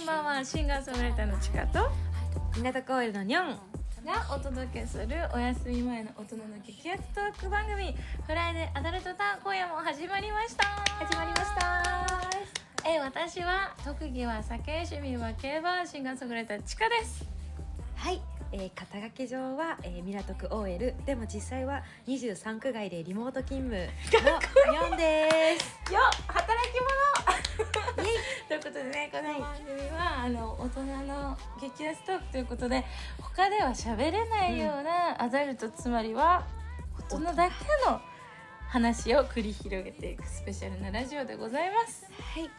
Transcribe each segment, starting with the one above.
んこんばんはシンガーソングライターのちかと港公園のニョン。がお届けするお休み前の大人の激アツトーク番組フライデーアダルトターン今夜も始まりました。始まりました。え私は特技は酒趣味は競馬シンガーソングライターちかです。はい、えー、肩書き上は、えー、港区 OL でも実際は23区外でリモート勤務のニョンです。よ働き者とでねこの番組は、あの大人の激アツトークということで他では喋れないようなアダルト、つまりは大人だけの話を繰り広げていくスペシャルなラジオでございます。はい、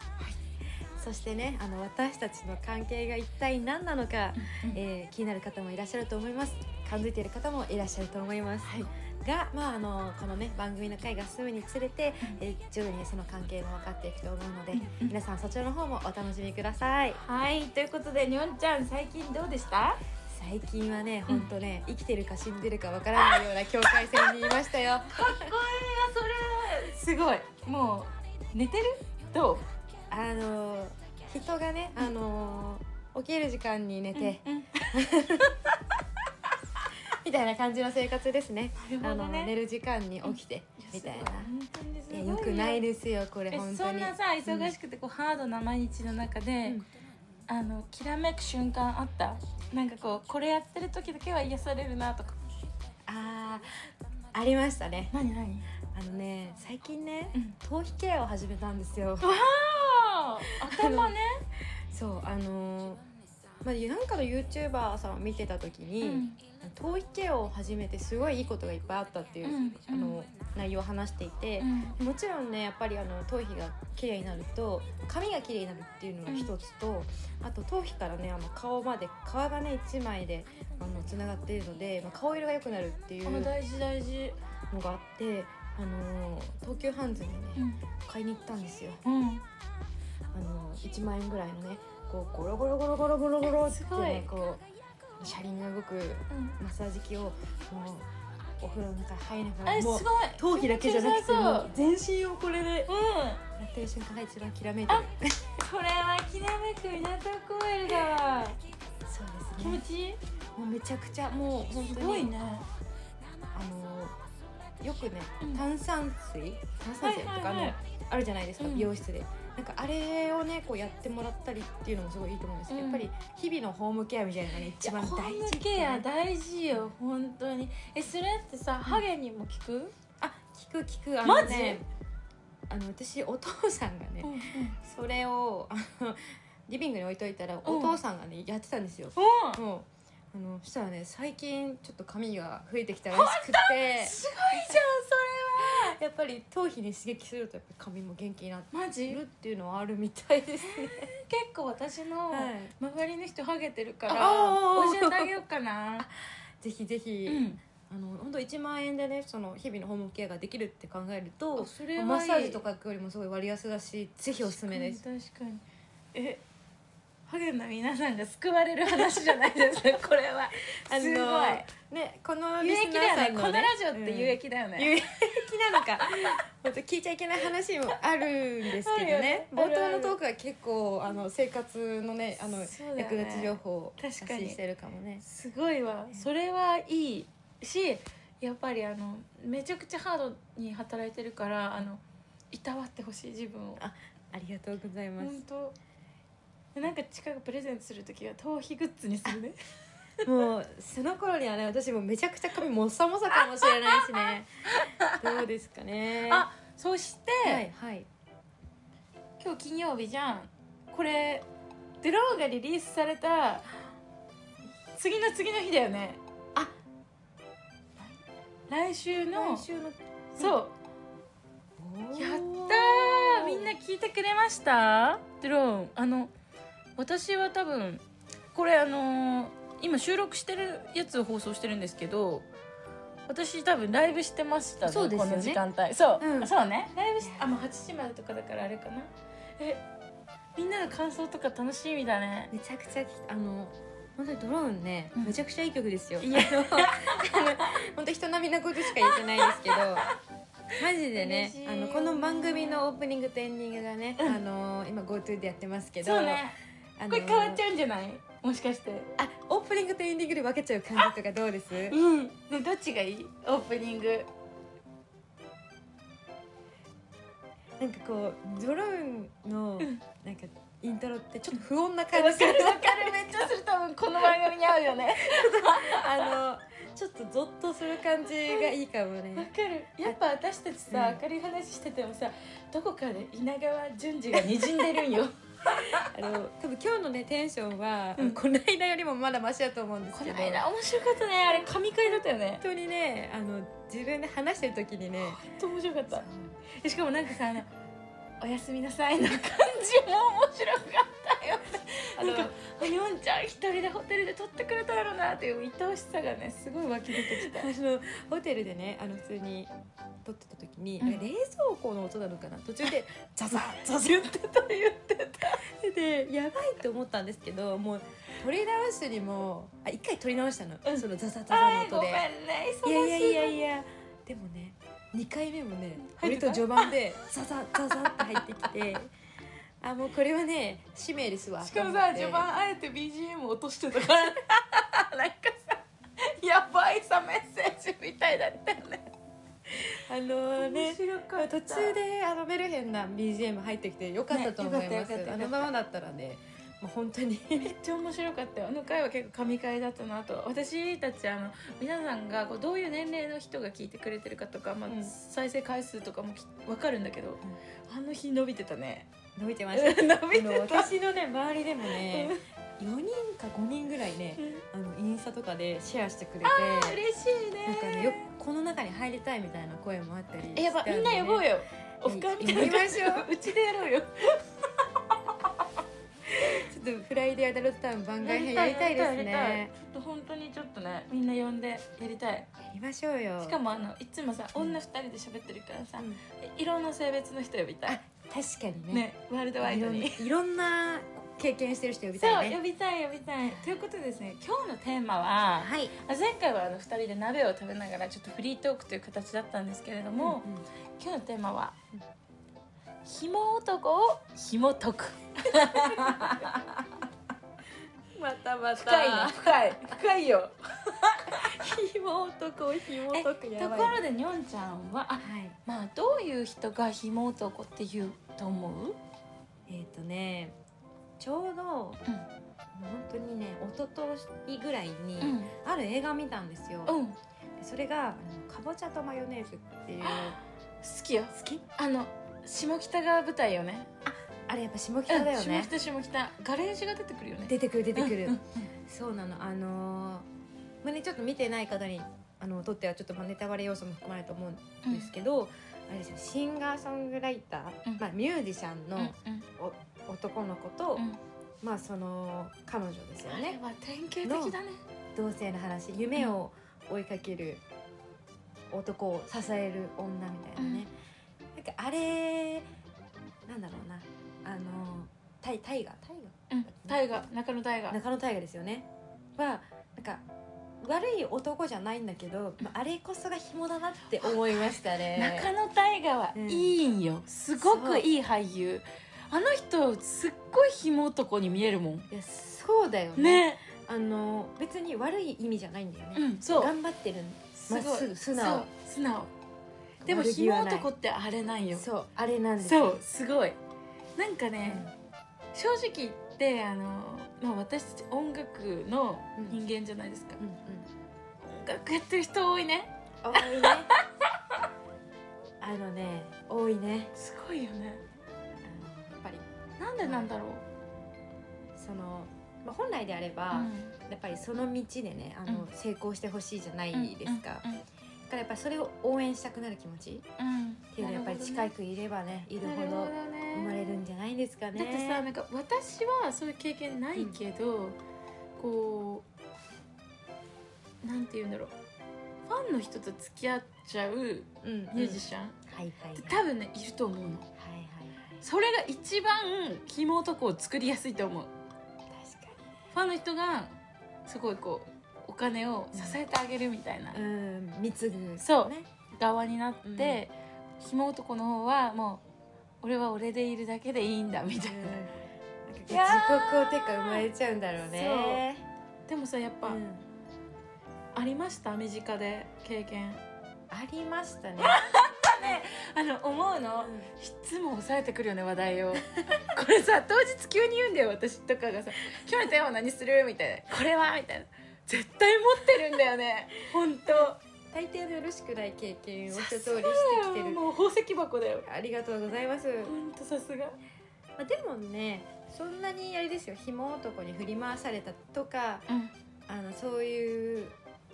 そしてねあの私たちの関係が一体何なのか、えー気になる方もいらっしゃると思います。感づいている方もいらっしゃると思います、はいが、まあ、あのこのね番組の回が進むにつれて、えー徐々にその関係も分かっていくと思うので、うん。皆さんそちらの方もお楽しみください。はい。ということでにょんちゃん最近どうでした？最近はね本当ね、生きてるか死んでるかわからないような境界線にいましたよ。かっこいいわそれ。すごい。もう寝てる？どう？あの人がねあの起きる時間に寝て、うん みたいな感じの生活ですね。なるほどね。あの寝る時間に起きて、みたいな。本いい。やよくないですよこれえ本当に。そんなさ忙しくてこう、ハードな毎日の中で、うん。あのきらめく瞬間あった？なんかこうこれやってる時だけは癒されるなとか。あーありましたね。何何？あのね最近ね、うん。頭皮ケアを始めたんですよ。わ あ頭ね。そうあのーまあ、なんかの YouTuber さんを見てた時に、うん。頭皮ケアを始めてすごいいいことがいっぱいあったっていう、うんあの内容を話していて、もちろんねやっぱりあの頭皮が綺麗になると髪が綺麗になるっていうのが一つと、あと頭皮からねあの顔まで皮がね一枚であのつながっているので、まあ、顔色が良くなるっていう大事大事。のがあって、あのー東急ハンズにね、うん。買いに行ったんですよ。うん。あの1万円ぐらいのねこうゴロゴロゴロゴロゴロゴロってねこう車輪が動くマッサージ機をもうお風呂の中入りながらもうれすごい頭皮だけじゃなくてもう全身をこれでうんやってる瞬間が一番きらめいてるこれはきらめく港公園だわそうですね気持ちいいもうめちゃくちゃもう本当にすごいねあのよくね炭酸水炭酸水とかのあるじゃないですか美容室でなんかあれをねこうやってもらったりっていうのもすごいいいと思うんですけど、うん。やっぱり日々のホームケアみたいなのがね。一番ホ大ーム事ケア大事よ本当に。えそれってさハゲにも効く？あ聞く聞く。あマジ？のねあの私お父さんがね、うんうん。それをあのリビングに置いといたらお父さんがねやってたんですよ、うんあのそしたらね最近ちょっと髪が増えてきたらしくて。すごいじゃんそやっぱり頭皮に刺激するとやっぱり髪も元気になってれはマジ？るっていうのはあるみたいですね。結構私のはい。周りの人ハゲてるから教えてあげようかな。ぜひぜひ、うん。あの本当1万円でねその日々のホームケアができるって考えるとマッサージとかよりもすごい割安だしぜひおすすめです。確かに。えハゲの皆さんが救われる話じゃないですか。これは。あのすごい。ねこの有益だよね。このラジオって有益だよね、有益なのか。本当聞いちゃいけない話もあるんですけどね。ね。冒頭のトークは結構あの生活のねあのね。役立ち情報をかに信してるかもね。すごいわ。それはいいしやっぱりあのめちゃくちゃハードに働いてるからあのいたわってほしい自分を。あありがとうございます。本当でなんか近くプレゼントする時は頭皮グッズにするね。もうその頃にはね私もめちゃくちゃ髪もっさもさかもしれないしね。どうですかね。あそして、はいはい。今日金曜日じゃん。これドローンがリリースされた次の次の日だよね。あ。来週の来週のそう。やったー。みんな聞いてくれました？ドローン。あの私は多分これあのー今収録してるやつを放送してるんですけど私多分ライブしてましたねそうですよね。この時間帯。そう、うん。そうね。ライブしあもう8時までとかだからあれかな。えみんなの感想とか楽しみだね。めちゃくちゃあの本当にドローンね、うん。めちゃくちゃいい曲ですよ。いや。あの本当人並みなことしか言ってないですけど。マジでね嬉しい。あのこの番組のオープニングとエンディングがね、あの今 GoTo でやってますけど。そうねあのこれ変わっちゃうんじゃない？もしかして。あオープニングとエンディングで分けちゃう感じとかどうです？うん。でどっちがいい？オープニング。なんかこうドローンのん。なんかイントロってちょっと不穏なわ感じ。かるわかる。めっちゃする。多分この番組に合うよね。あのちょっとゾッとする感じがいいかもわねかる。やっぱ私たちさ、うん。明るい話しててもさどこかで稲川淳二がにじんでるんよ あの多分今日のねテンションは、うん。この間よりもまだマシだと思うんですこのけど間面白かったね。あれ神回だったよね。本当にねあの自分で話してる時にね本当面白かった。でしかもなんかさあのおやすみなさいの感じも面白かったよ あのなんかあにょんちゃん一人でホテルで撮ってくれたやろなっていう愛おしさがねすごい湧き出てきた。あのホテルでねあの普通に撮ってた時に、うん。冷蔵庫の音なのかな？途中で ザザッザザ言ってた言ってたッでやばいと思ったんですけどもう撮り直すにもあ一回撮り直したの、うん。そのザザザザの音で。あーごめんねいいやいやいやいやでもね2回目もね割と序盤でザザザザって入ってきてあもうこれはね使命ですわ。しかもさ序盤あえて BGM 落としてたから。なんかさやばいさメッセージみたいだったよね あのね途中であのメルヘンな BGM 入ってきてよかったと思います、ねあのままだったらねもう本当に。めっちゃ面白かったよ。あの回は結構神回だったなと。私たちあの皆さんがこうどういう年齢の人が聞いてくれてるかとか、まあうん。再生回数とかもき分かるんだけど、あの日伸びてたね。伸びてました 伸あのびてた。私のね周りでもね4人か5人ぐらいねあのインスタとかでシェアしてくれて嬉しいね。なんかねよこの中に入りたいみたいな声もあったりえやばみんな呼ぼうよ。よオフ会みたいな呼びましょう。うちでやろうよ。ちょっとフライデーアダルトタウン番外編やりたいですね。ちょっと本当にちょっとねみんな呼んでやりたい。やりましょうよ。しかもあのいつもさ女二人で喋ってるからさ、うん。いろんな性別の人呼びたい。確かにね。ねワールドワイドに。いろんな経験してる人呼びたいね。呼びたい呼びたい。ということでですね今日のテーマははい。あ前回はあの2人で鍋を食べながらちょっとフリートークという形だったんですけれども、うんうん。今日のテーマは「ひも男を紐解く。またま」た。深いね深い。深いよ。紐男を紐え解く。やとばいころでにょんちゃんはあはい。まあどういう人がひも男って言うと思う？えっ、とねちょうど、本当にね一昨日ぐらいに、うん。ある映画見たんですよ、うん。好それがかぼちゃとマヨネーズっていうきよ。好き？あの下北が舞台よね。あれやっぱ下北だよね。うん、下北下北。ガレージが出てくるよね。出てくる出てくる、うんうんそうなの。あのーまあねちょっと見てない方にあのとってはちょっとまあネタバレ要素も含まれると思うんですけど、あれですよ。シンガーソングライター、うん。まあ、ミュージシャンのうんうん男の子と、うん。まあその彼女ですよあれねは典型的だね。同性の話夢を追いかける男を支える女みたいなね、なんかあれなんだろうな。あのタイタイガタイうん。中野大河ガ中野大河ですよね。はなんか悪い男じゃないんだけど、まあ、あれこそが紐だなって思いましたね。中野大河はうん。いいんよ。すごくいい俳優あの人すっごい紐男に見えるもん。いやそうだよね。ね。あの別に悪い意味じゃないんだよね、うんそう。頑張ってる。すごいまっすぐ素直。そう素直。でも紐悪気はない。男ってあれなんよ。そうあれなんです。そうすごい。なんかうんね、正直言ってあの、まあ、私たち音楽の人間じゃないですか、うんうん。音楽やってる人多いね。多いね。あのね多いね。すごいよねなんでなんだろう、その、まあ、本来であれば、やっぱりその道でねあの、うん。成功してほしいじゃないですか、うん。だからやっぱりそれを応援したくなる気持ち。うんうんっていうのはやっぱり近くいればねいるほどね。生まれるんじゃないですかね。だってさなんか私はそういう経験ないけど、こうなんて言うんだろう。ファンの人と付き合っちゃううんミュージシャン、はいはいはい。多分ねいると思うのそれが一番肝男を作りやすいと思う。ファンの人がすごいこうお金を支えてあげるみたいな。にうん貢ぐそうね側になって、肝男の方はもう俺は俺でいるだけでいいんだみたいな、自己いやー。肯定感生まれちゃうんだろうね。でもさやっぱ、うん。ありました？身近で経験。ありましたね あの思うの、いつも抑えてくるよね話題を。これさ当日急に言うんだよ私とかがさ「今日のテーマ何する?」みたいな「これは?」みたいな。絶対持ってるんだよね。本当。大抵のよろしくない経験を一通りしてきてる。もう宝石箱だよ。ありがとうございます、本当さすが。まあ、でもねそんなにあれですよ。紐男に振り回されたとかうん。あのそういう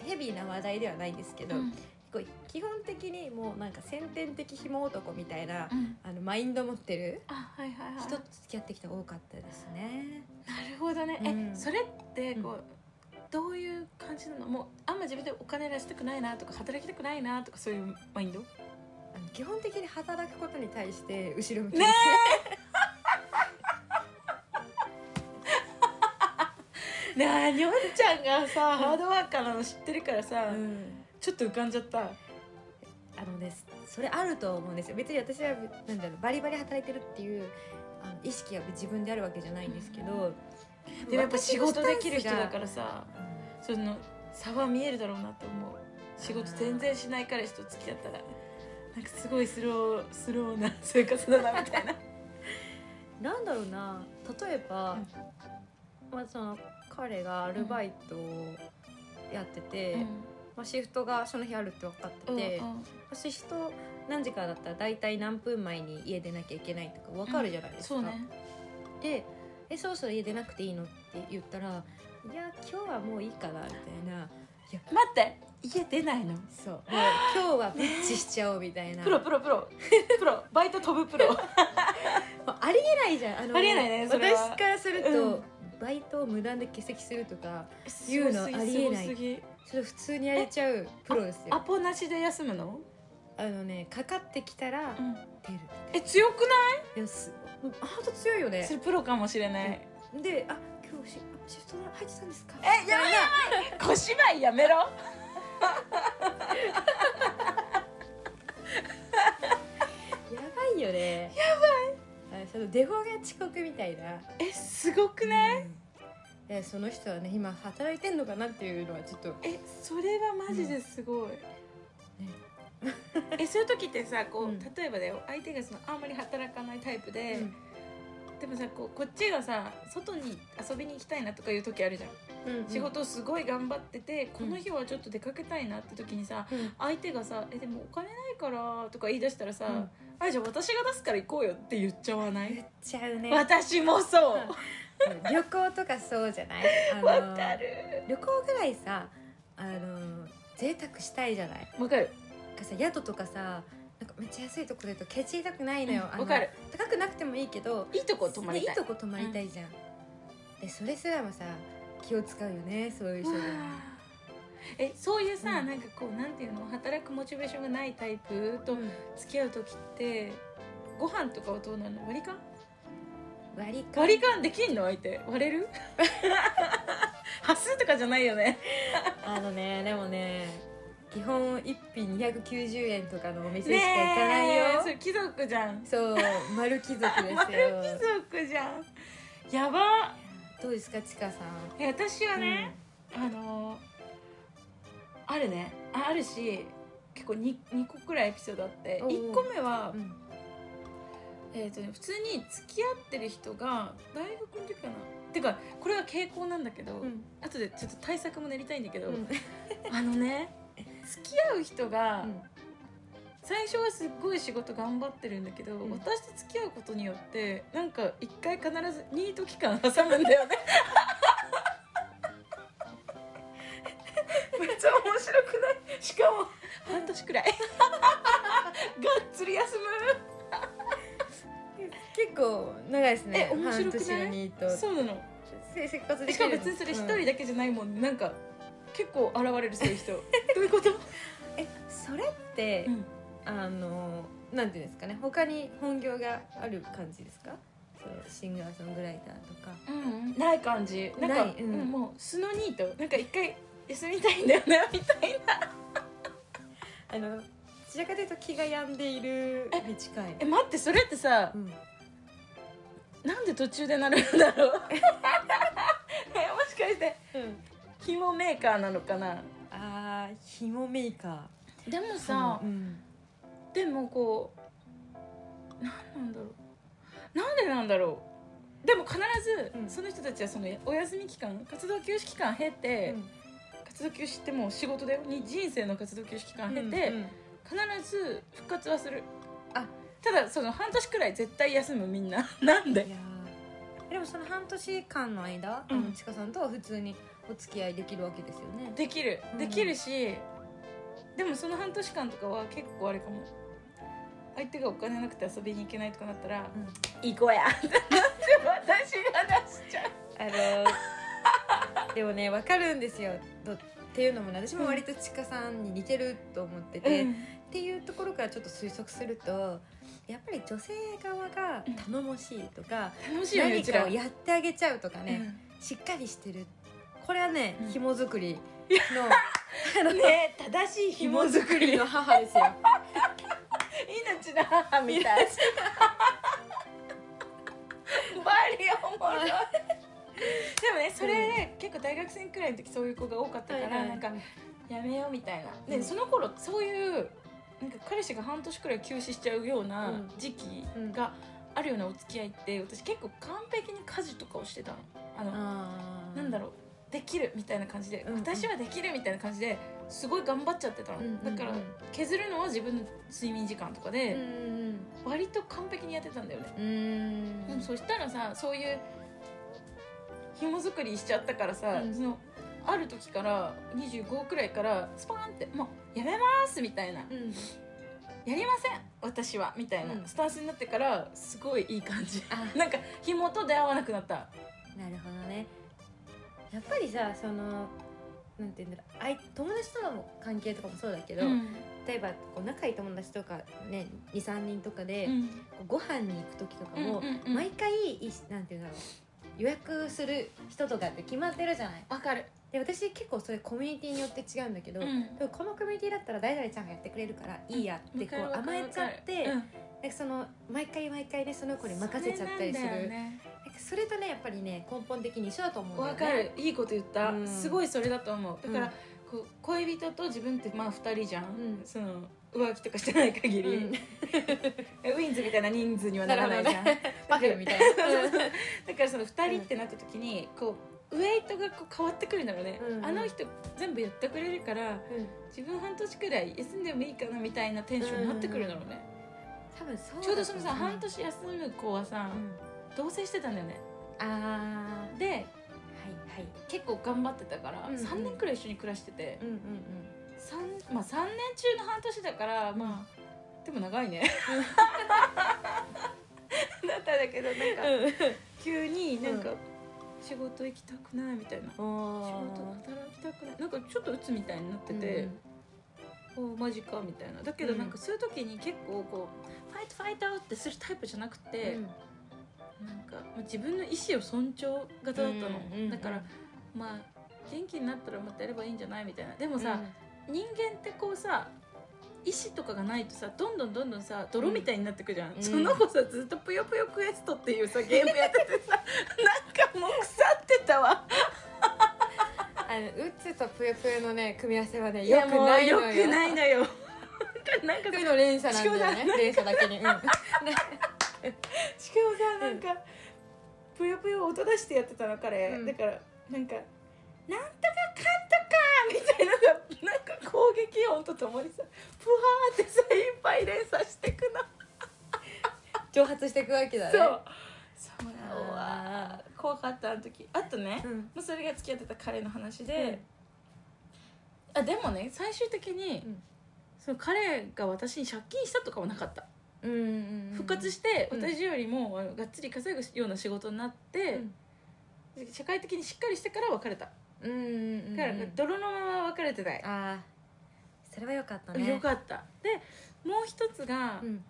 ヘビーな話題ではないんですけど、こう基本的にもうなんか先天的紐男みたいな、うん。あのマインド持ってる人と付き合ってきた多かったですね。なるほどね、うん。えそれってこう、どういう感じなの？もうあんま自分でお金出したくないなとか働きたくないなとかそういうマインド？あの基本的に働くことに対して後ろ向きねねえ。にょんちゃんがさハードワーカーなの知ってるからさ、うんちょっと浮かんじゃった。あのですそれあると思うんですよ。別に私はなんだろうバリバリ働いてるっていうあの意識は自分であるわけじゃないんですけど、でもやっぱ仕事できる人だから私さのその差は見えるだろうなって思う。仕事全然しない彼氏と付き合ったらなんかすごいスロースローな生活だなみたいな。なんだろうな例えば、まあ、その彼がアルバイトをやってて、まあ、シフトがその日あるって分かってて、うんうん。シフト何時からだったら大体何分前に家出なきゃいけないとか分かるじゃないですか。そうね。で「えそろそろ家出なくていいの?」って言ったら「いや今日はもういいかな」みたいな「いや待って。家出ないの。そう。もう今日はブッチしちゃおう」みたいな。プロプロプロ。プロ。バイト飛ぶプロ。ありえないじゃん。あのありえないねそれは。私からすると、うん。バイトを無断で欠席するとか言うのありえないそれ普通にやれちゃうプロですアよポなしで休むの、あのねかかってきたら出るえ強くない？いやすハート強いよね。それプロかもしれない、で「あ今日シあシフト入ってたんですか?」えやばいやばい小芝居やめろ。やばいよね。やばい。そのデフォが遅刻みたいな。えすごくない、うんいやその人はね今働いてんのかなっていうのはちょっと。えそれはマジですごい、えそういう時ってさこう、うん。例えばだよ。相手がそのあんまり働かないタイプで、うん。でもさこうこっちがさ外に遊びに行きたいなとかいう時あるじゃん、うん仕事をすごい頑張っててこの日はちょっと出かけたいなって時にさ、うん。相手がさ「えでもお金ないから」とか言い出したらさ「うん。あじゃあ私が出すから行こうよ」って言っちゃわない、言っちゃうね。私もそう旅行とかそうじゃない？わかる。旅行ぐらいさあの贅沢したいじゃない？わかる。かさ宿とかさなんかめっちゃ安いとこでとケチりたくないのよ、あのうんわかる。高くなくてもいいけどいいとこ泊まりたい。ねいいとこ泊まりたいじゃん、でそれすらもさ気を使うよねそういう人が。うわー。えそういうさ、うん。なんかこうなんていうの？働くモチベーションがないタイプとうん。付き合う時ってご飯とかはどうなるの？割り勘？割り勘。割り勘できんの？相手。割れる？端数とかじゃないよね。あのねでもね基本一品290円とかのお店しか行かないよ、え。それ貴族じゃん。そう丸貴族ですよ。貴族じゃん。やば。どうですかちかさん？え私はね、あのあるね。ああるし結構 2, 2個くらいエピソードあって。おう1個目は、うんえーとね、普通に付き合ってる人が大学の時かな。てかこれは傾向なんだけど、うん。後でちょっと対策も練りたいんだけど、うん。あのね付き合う人が、最初はすっごい仕事頑張ってるんだけど、ん。私と付き合うことによってなんか一回必ずニート期間挟むんだよね。めっちゃ面白くない？しかも半年くらい。がっつり休結構長いですね。え面白くない？そうなの。せ生活できしかるも別にそれ一うん人だけじゃないもん、なんか結構現れるそういう人。どういうこと、えそれって、うん。あのなんていうんですかね。他に本業がある感じですか？シンガーソングライターとか。うん、ない感じ。なんかうん。うんもう素のニート。なんか一回休みたいんだよねみたいな。あのどちらかというと気が病んでいるに近い。え待ってそれってさうんなんで途中でなるんだろう。えもしかしてうん。紐メーカーなのかな？あー紐メーカー。でもさ、うんでもこうなんなんだろう？なんでなんだろう？でも必ずうん。その人たちはそのお休み期間活動休止期間経て、活動休止ってもう仕事だよ。に人生の活動休止期間経て、うんうん。必ず復活はする。あただその半年くらい絶対休むみんな。なんで？いやー。でもその半年間の間、うん。ちかさんとは普通にお付き合いできるわけですよね。できる。うん。できるし、でもその半年間とかは結構あれかも。相手がお金なくて遊びに行けないとかなったらうん「行こうや」っ て私が出しちゃう。あのでもね分かるんですよ。どっていうのもね私も割とちかさんに似てると思ってて、っていうところからちょっと推測するとやっぱり女性側が頼もしいとか、楽しいよねう何ちら。かをやってあげちゃうとかね、うしっかりしてる。これはねうん。紐作りのあのんね正しい紐紐作りの作りの母ですよ。命の母みたい。バリおもろい。でもねそれで結構大学生くらいの時そういう子が多かったから、なんかやめようみたいな。で、うんその頃そういうなんか彼氏が半年くらい休止しちゃうようなうん。時期があるようなお付き合いって私結構完璧に家事とかをしてたの。あのなんだろうできるみたいな感じで、うんうん。私はできるみたいな感じですごい頑張っちゃってたの、うんうんうん。だから削るのは自分の睡眠時間とかで、うん割と完璧にやってたんだよね、うんそしたらさそういう紐作りしちゃったからさ、うん。そのある時から25くらいからスパーンって「もうやめます」みたいな。うん「やりません私は」みたいなうん。スタンスになってからすごいいい感じ。あ。なんか紐と出会わなくなった。なるほどね。やっぱりさそのなんていうんだろう。あい友達との関係とかもそうだけど、うん。例えばこう仲いい友達とかね23人とかで、うん。ご飯に行く時とかも、毎回なんていうんだろう予約する人とかって決まってるじゃない。わかる。で私結構それコミュニティによって違うんだけど、うん。でもこのコミュニティだったら誰々ちゃんがやってくれるからいいやってこう甘えちゃって、わかるなんかその毎回毎回ねその子に任せちゃったりする。それね。それとねやっぱりね根本的に一緒だと思うんだよわねかる。いいこと言った、うん。すごいそれだと思う。だから、うんこう恋人と自分ってまあ2人じゃん、うん。その浮気とかしてない限り、ウィンズみたいな人数にはならないじゃん、パフェみたいな。だからその2人ってなった時にこうウェイトがこう変わってくるんだろうね、うんうん。あの人全部やってくれるから自分半年くらい休んでもいいかなみたいなテンションになってくるんだろうね、多分そうちょうどそのさ、半年休む子はさ、うん。同棲してたんだよね。あー。ではいはい。結構頑張ってたから、うんうん。3年くらい一緒に暮らしてて、うんうん三まあ、3年中の半年だからまあでも長いね だったんだけどなんかうん。急になんか仕事行きたくないみたいな。仕お事働きたくない。なんかちょっと鬱みたいになってて、おマジかみたいな。だけどうんなん。かそういう時に結構こうファイトファイトアウトってするタイプじゃなくて、なんかまあ自分の意思を尊重型だったの、うんだからまあ元気になったらまたやればいいんじゃないみたいな。でもさ、人間ってこうさ意思とかがないとさどんどんどんどんさ泥みたいになってくじゃん、うん。その子さずっと「ぷよぷよクエスト」っていうさ ゲームやっててさなんかもう腐ってたわ。あのうつとぷよぷよのね組み合わせはねよくないのよ。よくないのよ。なんか負の連鎖なんだよね。連鎖だけに、うん、ねしかもさなんか「ぷよぷよ」音出してやってたの彼、うん。だからなんか「なんとかかんとか」みたいな。のがなんか攻撃音とともにさふわーってさいっぱい連鎖してくの。蒸発していくわけだね。そう。そうあーうわー。怖かったあの時。あとね、うん。もうそれが付き合ってた彼の話で、あでもね最終的に、うん。その彼が私に借金したとかはなかった、うんうんうん復活してうん。私よりもがっつり稼ぐような仕事になって、社会的にしっかりしてから別れた、うんうんうん。うんだから泥のまま別れてない、ああそれはよかったね。よかった。でもう一つが、うん。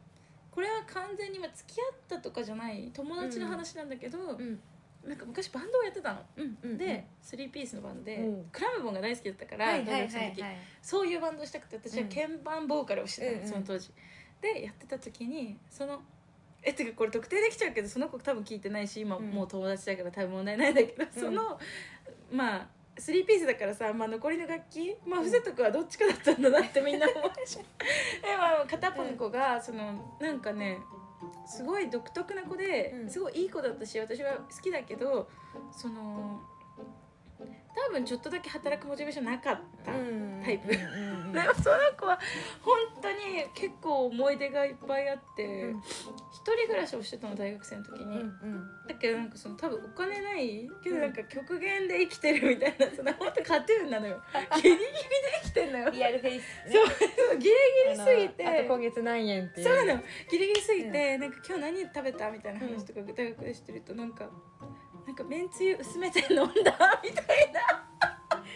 これは完全にまあ付き合ったとかじゃない友達の話なんだけど、うんなんか昔バンドをやってたの、うんうんで3ピースのバンドで、う。んクラムボンが大好きだったから、はいはい大学生の時はいはいそういうバンドをしたくて私は鍵盤ボーカルをしてたの、うんうんその当時。でやってた時にそのえてかこれ特定できちゃうけどその子多分聞いてないし今うん。もう友達だから多分問題ないんだけど、そのまあ3ピースだからさ、まあ、残りの楽器まあ伏せとくはどっちかだったんだなってみんな思うしで、まあ、片っぽの子がそのなんかねすごい独特な子でうん。すごいいい子だったし私は好きだけどその多分ちょっとだけ働くモチベーションなかった、タイプ。うんうんうんでも その子は本当に結構思い出がいっぱいあって、うん。一人暮らしをしてたの大学生の時に、うんうん。だけどなんかその多分お金ないけどなんか極限で生きてるみたいなその本当カトゥーンなのよ。ギリギリで生きてんのよ。リアルフェイスそうそうギリギリすぎて。今月何円ってそうなの。ギリギリすぎて、なんか今日何食べたみたいな話とか大学でしてるとなんかなんかめんつゆ薄めて飲んだみたいな。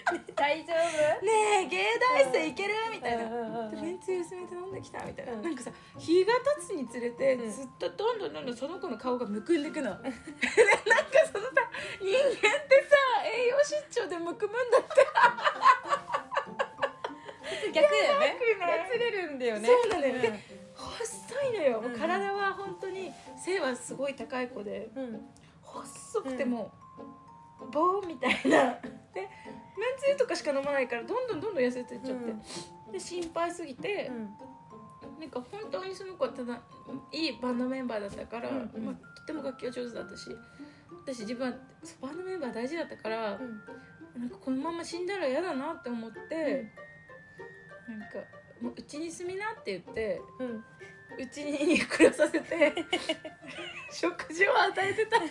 大丈ねえ芸大生いける？みたいな、めんつゆ薄めて飲んできたみたいな、うん。なんかさ日が経つにつれて、うん。ずっとどんどんどんどんその子の顔がむくんでくの。で なんかそのさ人間ってさ栄養失調でむくむんだって夫逆だよね。やつれるんだよね。そうなのよ。ん。で細いのよ、体は本当に背はすごい高い子で。うん細くてもう、棒みたいな。でめんつゆとかしか飲まないからどんどんどんどん痩せてっちゃって、で心配すぎて、なんか本当にその子はただいいバンドメンバーだったから、うんうん。まあ、とても楽器は上手だったし私自分はバンドメンバー大事だったから、なんかこのまま死んだら嫌だなって思って、なんかもううちに住みなって言ってうんうんうちに暮らさせて 食事を与えてた。で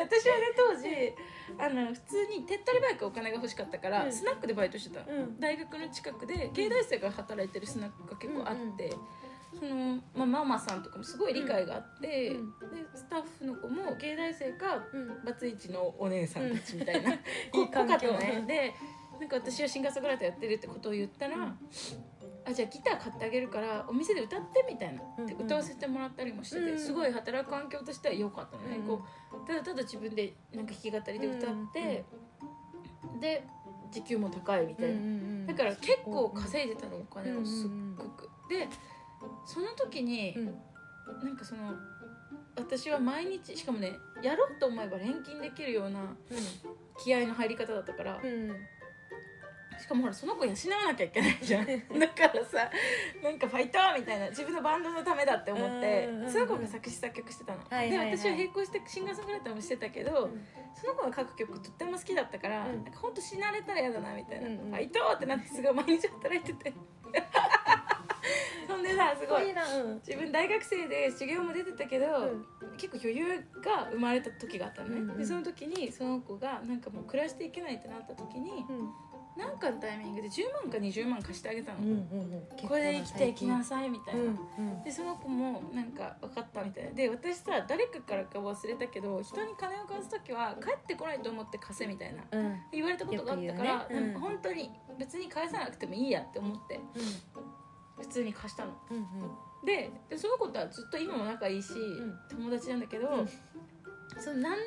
私はね当時あの普通に手っ取り早くお金が欲しかったから、うん。スナックでバイトしてた、うん。大学の近くで芸大生が働いてるスナックが結構あって、その、まあ、ママさんとかもすごい理解があって、うん。でスタッフの子も芸大生かうん。バツイチのお姉さんたちみたいな、いいこ環境。ね。でなんか私はシンガーソングライターやってるってことを言ったら、うんあじゃあギター買ってあげるからお店で歌ってみたいな、うんうんで歌わせてもらったりもしてて、うんすごい働く環境としては良かったのね、うんこうただただ自分でなんか弾き語りで歌って、で時給も高いみたいな、だから結構稼いでたのお金をすっごく、でその時に、うん。なんかその私は毎日しかもねやろうと思えば錬金できるような気合の入り方だったから、うんしかもほらその子養わなきゃいけないじゃん。だからさなんかファイトみたいな自分のバンドのためだって思ってうんうんうんその子が作詞作曲してたの、はいはいはい。で私は並行してシンガーソングライターもしてたけど、その子が書く曲とっても好きだったから、うん。なんかほんと死なれたら嫌だなみたいな、うんうん。ファイトってなってすごい毎日働いてて。そんでさすごいうん。自分大学生で修行も出てたけど、結構余裕が生まれた時があったのね、うんうんでその時にその子がなんかもう暮らしていけないってなった時になんかのタイミングで10万か20万貸してあげたの、これで生きていきなさいみたいな、でその子もなんか分かったみたい。なで私さ誰かからか忘れたけど人に金を貸す時は帰ってこないと思って貸せみたいな。言われたことがあったから、ね。うん。なんか本当に別に返さなくてもいいやって思って普通に貸したの。ででその子とはずっと今も仲いいし、ん。友達なんだけど、うん。そのなん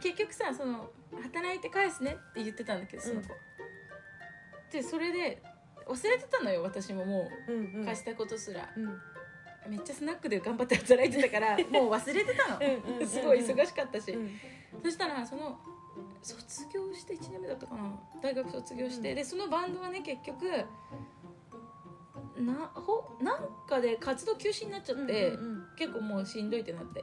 結局さその働いて返すねって言ってたんだけどその子、でそれで忘れてたのよ私ももう。貸したことすら、めっちゃスナックで頑張って働いてたから もう忘れてたの、すごい忙しかったし、そしたらその卒業して1年目だったかな。大学卒業して、うん。でそのバンドはね結局なほなんかで活動休止になっちゃって、結構もうしんどいってなって、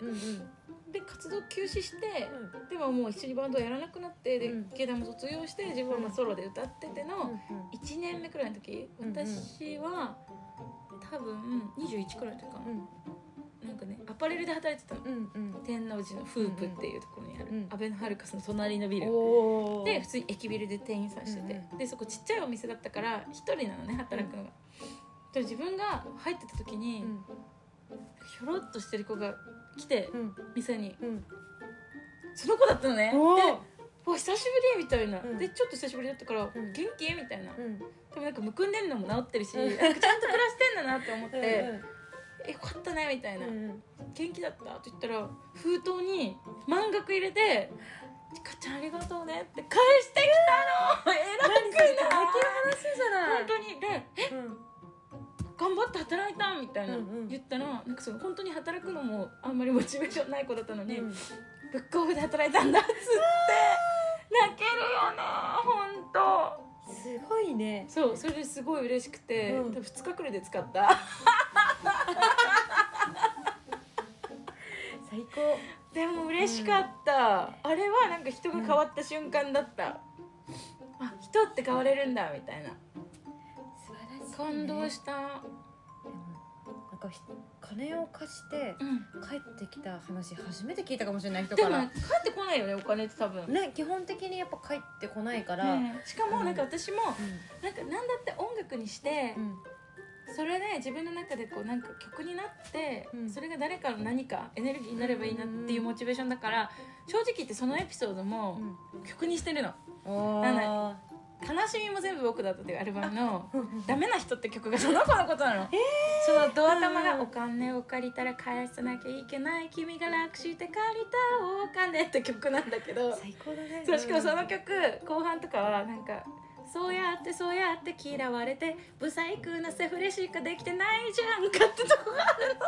で活動休止して、でももう一緒にバンドやらなくなってでうん。芸大も卒業して自分はまあソロで歌ってての1年目くらいの時うんうん。私は多分21くらいの時かな、なんかねアパレルで働いてたの。天王寺のフープっていうところにある、うんアベノハルカスの隣のビル、で普通に駅ビルで店員さんしてて、うんでそこちっちゃいお店だったから一人なのね働くのが、で自分が入ってた時に、ひょろっとしてる子が来て店に。その子だったのね。で「わ久しぶり」みたいな、うん。でちょっと久しぶりだったから「ん。元気?」みたいな、でもなんかむくんでるのも治ってるし、ちゃんと暮らしてんだなって思って「えよかったね」みたいな、元気だった?」って言ったら封筒に満額入れて「ちかちゃんありがとうね」って返してきたの。偉くない？本当に。で「え？頑張って働いたみたいなうんうん。言ったらなんかその本当に働くのもあんまりモチベーションない子だったのに、うんブックオフで働いたんだっつって泣けるよね本当。すごいね。そうそれですごい嬉しくて、うん。多分2日くらいで使った。最高。でも嬉しかった、あれはなんか人が変わった瞬間だった、あ人って変われるんだみたいな感動した、なんかひ金を貸してうん。帰ってきた話初めて聞いたかもしれない人でから。も帰ってこないよねお金って多分、ね基本的にやっぱ帰ってこないから、ねしかもなんか私もうなんかなんだって音楽にして、んうん。それで自分の中でこうなんか曲になって、うん。それが誰かの何かエネルギーになればいいなっていうモチベーションだから正直言ってそのエピソードも曲にしてるの。おなんー「悲しみも全部僕だった」っていうアルバムの「ダメな人」って曲がその子のことなの、そのドア玉が「お金を借りたら返さなきゃいけない君が楽して借りたお金」って曲なんだけど最高だね。そうしかもその曲後半とかはなんか「そうやってそうやって嫌われてブサイクなセフレしかできてないじゃんか」ってとこがあるの。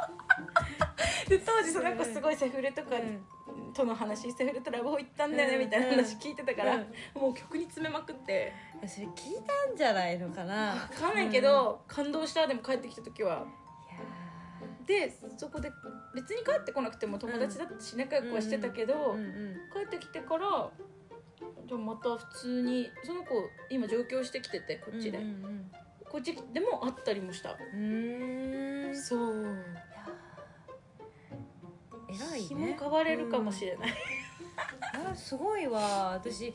で当時その子すごいセフレとかうんとの話セフレとラブホ行ったんだよねうんみたいな話聞いてたから、うん。もう曲に詰めまくって。それ聞いたんじゃないのかな。分かんないけど、感動したでも帰ってきた時は。でそこで別に帰ってこなくても友達だし仲良くはしてたけど、帰ってきてからでもまた普通にその子今上京してきててこっちで、こっちでも会ったりもした、そう偉いね。紐変われるかもしれない、あすごいわ。私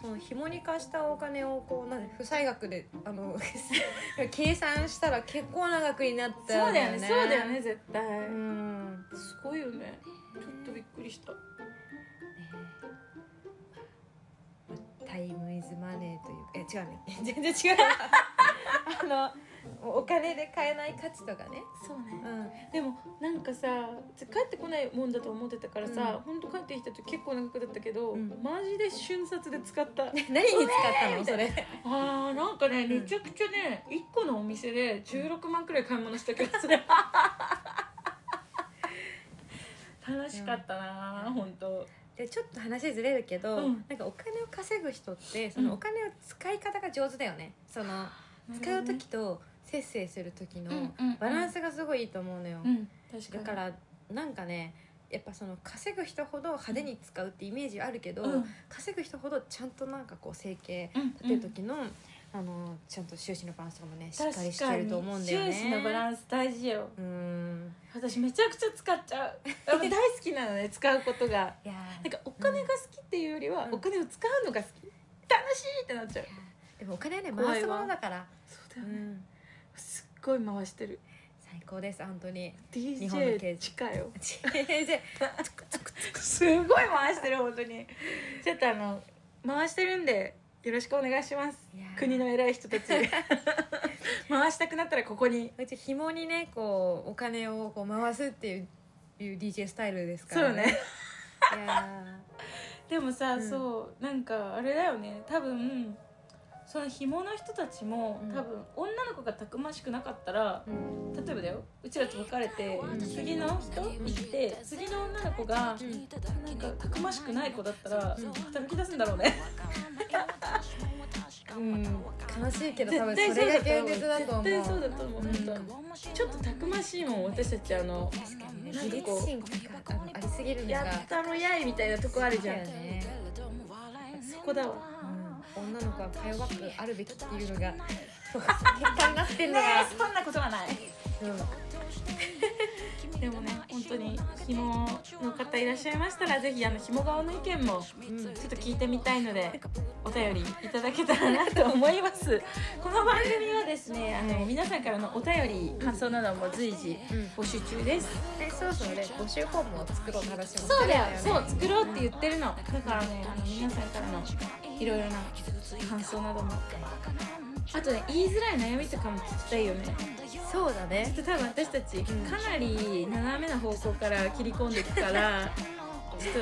その紐に貸したお金をこうなんで負債額であの 計算したら結構な額になったそうだよね。そうだよね。絶対、うん。すごいよね。ちょっとびっくりした。タイムイズマネーというえ違うね。全然違う。あのお金で買えない価値とかね、そうね。うん、でもなんかさ帰ってこないもんだと思ってたからさ、ほん。と帰ってきた時結構長くだったけど、うん。マジで瞬殺で使った。何に使ったの？それ。あーなんかねうん。めちゃくちゃね1個のお店で16万くらい買い物した気がする。楽しかったなうん。本当。でちょっと話ずれるけど、うん。なんかお金を稼ぐ人ってそのお金を使い方が上手だよね。その使う時と節制する時のうんうんバランスがすごいいいと思うのよ、だからなんかねやっぱその稼ぐ人ほど派手に使うってイメージあるけど、うん。稼ぐ人ほどちゃんとなんかこう生計うん。立てる時の、あのちゃんと収支のバランスとかもねしっかりしてると思うんだよね。収支のバランス大事よ。うん。私めちゃくちゃ使っちゃう。大好きなのね使うことが。いやなんかお金が好きっていうよりは、うん。お金を使うのが好き。楽しいってなっちゃう。ー。でもお金はね回すものだから、そうだよね、うん、すっごい回してる。最高です本当に。DJ 済。近いよ。ですごい回してる本当に。ちょっとあの回してるんでよろしくお願いします。国の偉い人たち。回したくなったらここに。うち紐にねこうお金をこう回すっていういう DJ スタイルですから。そうね。いやでもさ、うん。そうなんかあれだよね。多分その紐の人たちも、うん。多分女の子がたくましくなかったら例えばだようちらと別れて、ん。次の人行って次の女の子がなんかたくましくない子だったら、うん。働き出すんだろうね。うん、悲しいけど多分それが現実だと思う。絶対そうだと思う、うん。ちょっとたくましいもん私たちあの自立心がありすぎるのがやったろやいみたいなとこあるじゃん、ね、そこだわ。うん、女の子はか弱くあるべきっていうのが結果になってんのが、そんなことはない。うんでもね本当に紐の方いらっしゃいましたらぜひあの紐顔の意見もうん。ちょっと聞いてみたいのでお便りいただけたらなと思います。この番組はですねあの皆さんからのお便り感想なども随時募集中です。でそろそろね募集フォームを作ろうって話もそうだよねそう作ろうって言ってるの。だからねあの皆さんからのいろいろな感想などもあとね言いづらい悩みとかも聞きたいよね。そうだね。ちょっと多分私たちかなり斜めな方向から切り込んでいくからち ちょっ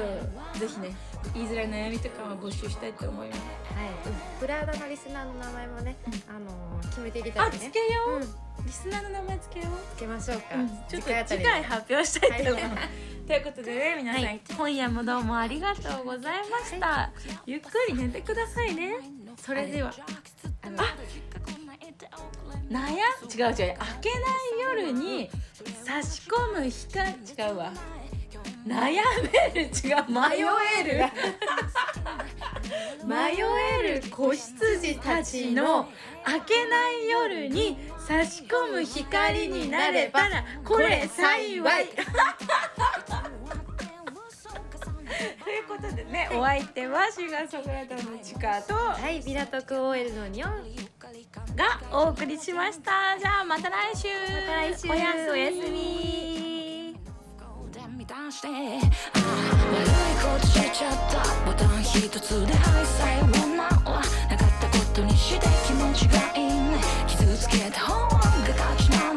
とぜひね言いづらい悩みとかは募集したいと思います。はい、プラダのリスナーの名前もね、あの決めていけたらね。あつけよう、うん。リスナーの名前つけよう。つけましょうか、ちょっと次回発表したいと思います、はい。ということでね皆さん、はい。今夜もどうもありがとうございました、ゆっくり寝てくださいね。それではあの悩ん違う違う。明けない夜に差し込む光違うわ。悩める？違う。迷える？迷える？子羊たちの明けない夜に差し込む光になればこれ幸い ということでね、お相手はシュガーソングライターのちかと、はい、港区 OL のニョンがお送りしました。じゃあまた来週。ま、来週おやすおやすみ。あ悪いことしちゃったボタン一つで愛さえもななかったことにして気持ちがいいね傷つけた方が勝ちなの